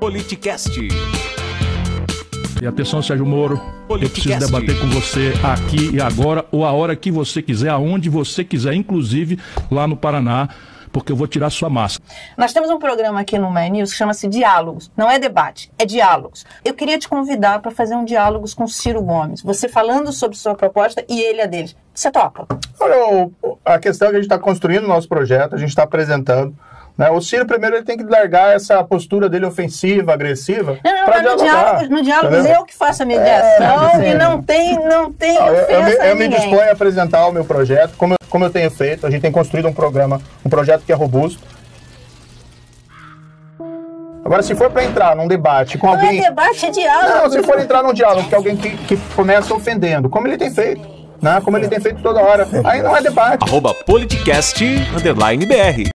Politicast. E atenção, Sérgio Moro, eu preciso debater com você aqui e agora, ou a hora que você quiser, aonde você quiser, inclusive lá no Paraná, porque eu vou tirar sua máscara. Nós temos um programa aqui no My News que chama-se Diálogos. Não é debate, é diálogos. Eu queria te convidar para fazer um diálogos com Ciro Gomes. Você falando sobre sua proposta e ele a dele. Você topa? Olha, a questão é que a gente está construindo o nosso projeto, a gente está apresentando. Né? O Ciro, primeiro, ele tem que largar essa postura dele ofensiva, agressiva. Não, não, mas no dialogar, diálogo, no diálogo eu que faço a mediação É, e não tem, não tem Não, eu, eu ofensa me, eu me disponho a apresentar o meu projeto, como, eu- como eu tenho feito. A gente tem construído um programa, um projeto que é robusto. Agora, se for para entrar num debate com Não alguém. é debate, é diálogo. Não, se for entrar num diálogo com alguém que, que começa ofendendo, como ele tem feito, né? Como ele tem feito toda hora, aí não é debate. Arroba Politicast, underline BR.